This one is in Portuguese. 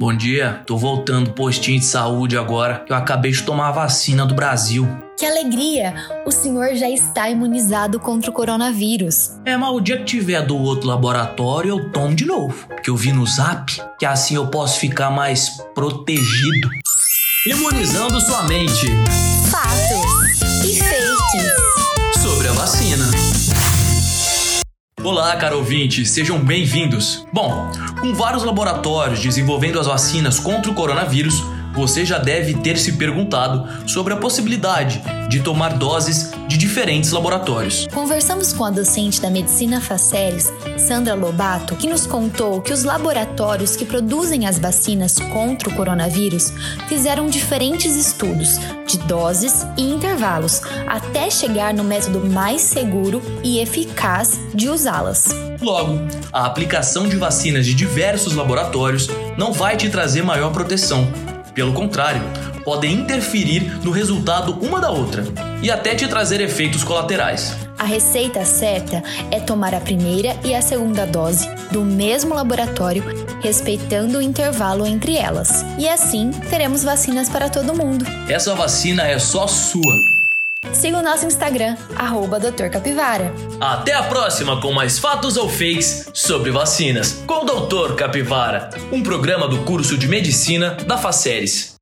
Bom dia, tô voltando postinho de saúde agora. Eu acabei de tomar a vacina do Brasil. Que alegria! O senhor já está imunizado contra o coronavírus. É, mas o dia que tiver do outro laboratório eu tomo de novo. Que eu vi no zap que assim eu posso ficar mais protegido. Imunizando sua mente. Fatos Olá, caro ouvinte, sejam bem-vindos. Bom, com vários laboratórios desenvolvendo as vacinas contra o coronavírus, você já deve ter se perguntado sobre a possibilidade de tomar doses de diferentes laboratórios. Conversamos com a docente da Medicina Faceres, Sandra Lobato, que nos contou que os laboratórios que produzem as vacinas contra o coronavírus fizeram diferentes estudos doses e intervalos até chegar no método mais seguro e eficaz de usá-las. Logo, a aplicação de vacinas de diversos laboratórios não vai te trazer maior proteção pelo contrário, podem interferir no resultado uma da outra e até te trazer efeitos colaterais. A receita certa é tomar a primeira e a segunda dose do mesmo laboratório, respeitando o intervalo entre elas. E assim teremos vacinas para todo mundo. Essa vacina é só sua. Siga o nosso Instagram, arroba Dr. Capivara. Até a próxima com mais fatos ou fakes sobre vacinas com o Dr. Capivara, um programa do curso de medicina da Faceres.